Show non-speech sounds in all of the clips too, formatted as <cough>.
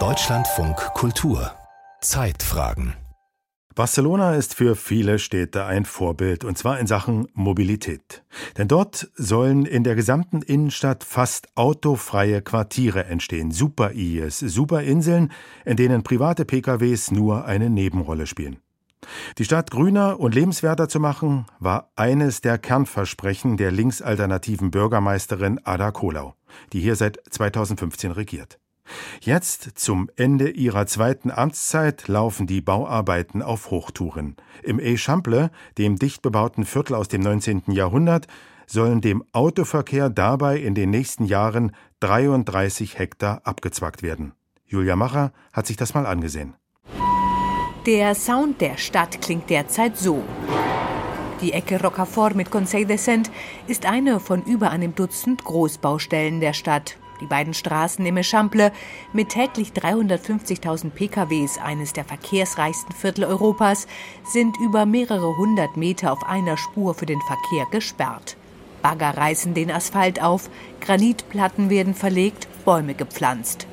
Deutschlandfunk Kultur Zeitfragen Barcelona ist für viele Städte ein Vorbild, und zwar in Sachen Mobilität. Denn dort sollen in der gesamten Innenstadt fast autofreie Quartiere entstehen, Super-Ies, Superinseln, in denen private PKWs nur eine Nebenrolle spielen. Die Stadt grüner und lebenswerter zu machen, war eines der Kernversprechen der linksalternativen Bürgermeisterin Ada Kolau, die hier seit 2015 regiert. Jetzt, zum Ende ihrer zweiten Amtszeit, laufen die Bauarbeiten auf Hochtouren. Im Echample, dem dicht bebauten Viertel aus dem 19. Jahrhundert, sollen dem Autoverkehr dabei in den nächsten Jahren 33 Hektar abgezwackt werden. Julia Macher hat sich das mal angesehen. Der Sound der Stadt klingt derzeit so. Die Ecke Rocafort mit Conseil de Saint ist eine von über einem Dutzend Großbaustellen der Stadt. Die beiden Straßen im Echample mit täglich 350.000 PKWs, eines der verkehrsreichsten Viertel Europas, sind über mehrere hundert Meter auf einer Spur für den Verkehr gesperrt. Bagger reißen den Asphalt auf, Granitplatten werden verlegt, Bäume gepflanzt.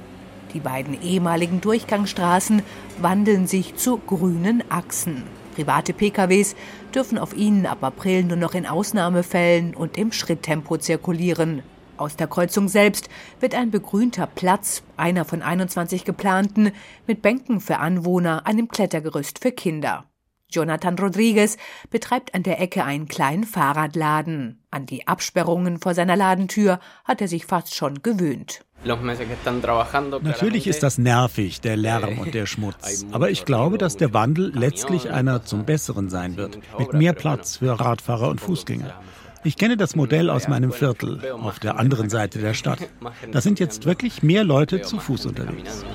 Die beiden ehemaligen Durchgangsstraßen wandeln sich zu grünen Achsen. Private PKWs dürfen auf ihnen ab April nur noch in Ausnahmefällen und im Schritttempo zirkulieren. Aus der Kreuzung selbst wird ein begrünter Platz, einer von 21 geplanten, mit Bänken für Anwohner, einem Klettergerüst für Kinder. Jonathan Rodriguez betreibt an der Ecke einen kleinen Fahrradladen. An die Absperrungen vor seiner Ladentür hat er sich fast schon gewöhnt. Natürlich ist das nervig, der Lärm und der <laughs> Schmutz. Aber ich glaube, dass der Wandel letztlich einer zum Besseren sein wird, mit mehr Platz für Radfahrer und Fußgänger. Ich kenne das Modell aus meinem Viertel, auf der anderen Seite der Stadt. <laughs> Da sind jetzt wirklich mehr Leute zu Fuß unterwegs.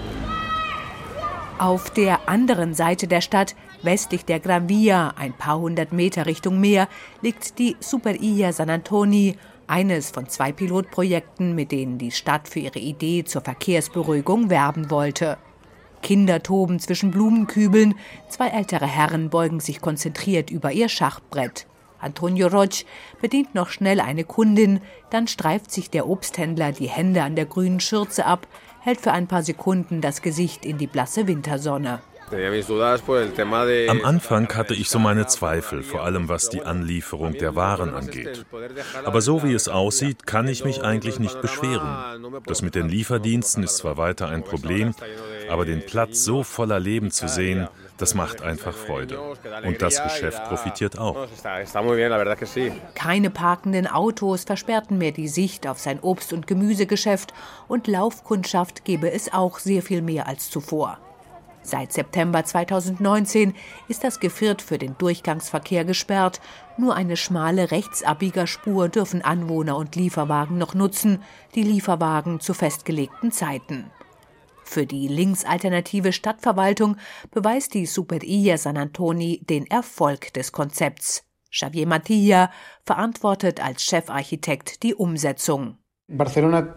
Auf der anderen Seite der Stadt, westlich der Gran Via, ein paar hundert Meter Richtung Meer, liegt die Super Illa San Antoni, eines von zwei Pilotprojekten, mit denen die Stadt für ihre Idee zur Verkehrsberuhigung werben wollte. Kinder toben zwischen Blumenkübeln, zwei ältere Herren beugen sich konzentriert über ihr Schachbrett. Antonio Roch bedient noch schnell eine Kundin, dann streift sich der Obsthändler die Hände an der grünen Schürze ab, hält für ein paar Sekunden das Gesicht in die blasse Wintersonne. Am Anfang hatte ich so meine Zweifel, vor allem was die Anlieferung der Waren angeht. Aber so wie es aussieht, kann ich mich eigentlich nicht beschweren. Das mit den Lieferdiensten ist zwar weiter ein Problem, aber den Platz so voller Leben zu sehen, das macht einfach Freude. Und das Geschäft profitiert auch. Keine parkenden Autos versperrten mehr die Sicht auf sein Obst- und Gemüsegeschäft und Laufkundschaft gebe es auch sehr viel mehr als zuvor. Seit September 2019 ist das Geviert für den Durchgangsverkehr gesperrt. Nur eine schmale Rechtsabbiegerspur dürfen Anwohner und Lieferwagen noch nutzen, die Lieferwagen zu festgelegten Zeiten. Für die linksalternative Stadtverwaltung beweist die Superia San Antoni den Erfolg des Konzepts. Xavier Matilla verantwortet als Chefarchitekt die Umsetzung. Barcelona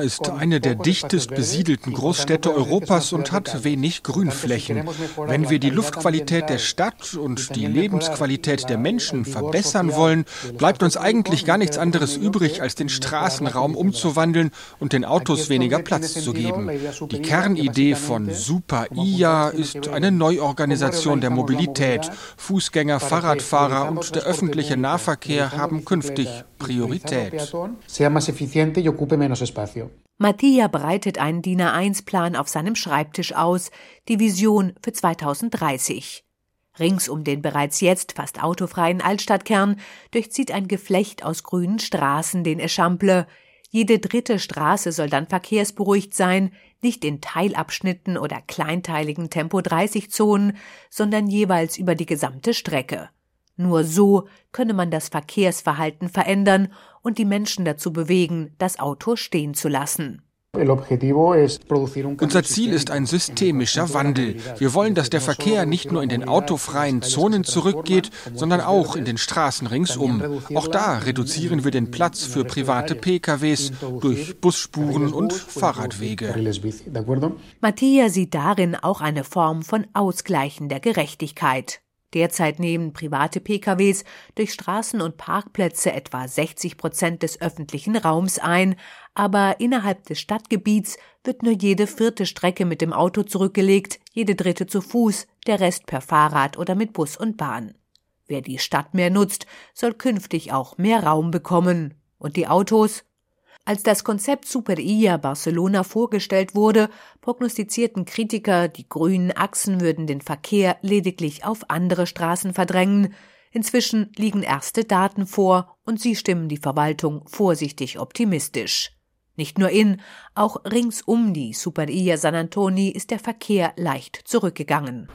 ist eine der dichtest besiedelten Großstädte Europas und hat wenig Grünflächen. Wenn wir die Luftqualität der Stadt und die Lebensqualität der Menschen verbessern wollen, bleibt uns eigentlich gar nichts anderes übrig, als den Straßenraum umzuwandeln und den Autos weniger Platz zu geben. Die Kernidee von Super IA ist eine Neuorganisation der Mobilität. Fußgänger, Fahrradfahrer und der öffentliche Nahverkehr haben künftig Priorität. Mattia breitet einen DIN A1-Plan auf seinem Schreibtisch aus, die Vision für 2030. Rings um den bereits jetzt fast autofreien Altstadtkern durchzieht ein Geflecht aus grünen Straßen den Echample. Jede dritte Straße soll dann verkehrsberuhigt sein, nicht in Teilabschnitten oder kleinteiligen Tempo-30-Zonen, sondern jeweils über die gesamte Strecke. Nur so könne man das Verkehrsverhalten verändern und die Menschen dazu bewegen, das Auto stehen zu lassen. Unser Ziel ist ein systemischer Wandel. Wir wollen, dass der Verkehr nicht nur in den autofreien Zonen zurückgeht, sondern auch in den Straßen ringsum. Auch da reduzieren wir den Platz für private PKWs durch Busspuren und Fahrradwege. Mattia sieht darin auch eine Form von ausgleichender Gerechtigkeit. Derzeit nehmen private PKWs durch Straßen und Parkplätze etwa 60 Prozent des öffentlichen Raums ein, aber innerhalb des Stadtgebiets wird nur jede vierte Strecke mit dem Auto zurückgelegt, jede dritte zu Fuß, der Rest per Fahrrad oder mit Bus und Bahn. Wer die Stadt mehr nutzt, soll künftig auch mehr Raum bekommen. Und die Autos? Als das Konzept Superia Barcelona vorgestellt wurde, prognostizierten Kritiker, die grünen Achsen würden den Verkehr lediglich auf andere Straßen verdrängen. Inzwischen liegen erste Daten vor und sie stimmen die Verwaltung vorsichtig optimistisch. Nicht nur in, auch rings um die Superia San Antoni ist der Verkehr leicht zurückgegangen.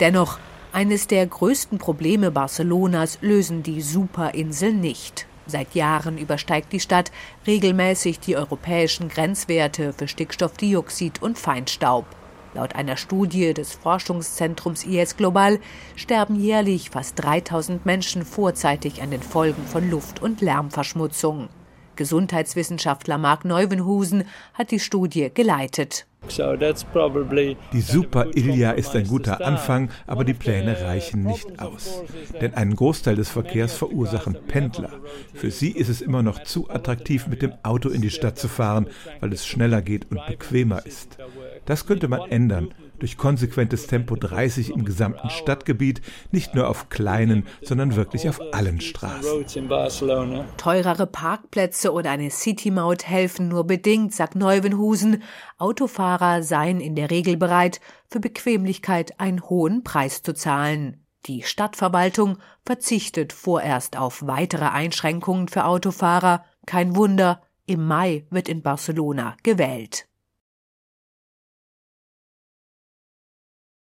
Dennoch, eines der größten Probleme Barcelonas lösen die Superinseln nicht. Seit Jahren übersteigt die Stadt regelmäßig die europäischen Grenzwerte für Stickstoffdioxid und Feinstaub. Laut einer Studie des Forschungszentrums IS Global sterben jährlich fast 3000 Menschen vorzeitig an den Folgen von Luft- und Lärmverschmutzung. Gesundheitswissenschaftler Mark Neuwenhusen hat die Studie geleitet. Die Super Ilja ist ein guter Anfang, aber die Pläne reichen nicht aus. Denn einen Großteil des Verkehrs verursachen Pendler. Für sie ist es immer noch zu attraktiv, mit dem Auto in die Stadt zu fahren, weil es schneller geht und bequemer ist. Das könnte man ändern durch konsequentes Tempo 30 im gesamten Stadtgebiet, nicht nur auf kleinen, sondern wirklich auf allen Straßen. Teurere Parkplätze oder eine City-Maut helfen nur bedingt, sagt Neuwenhusen. Autofahrer seien in der Regel bereit, für Bequemlichkeit einen hohen Preis zu zahlen. Die Stadtverwaltung verzichtet vorerst auf weitere Einschränkungen für Autofahrer. Kein Wunder, im Mai wird in Barcelona gewählt.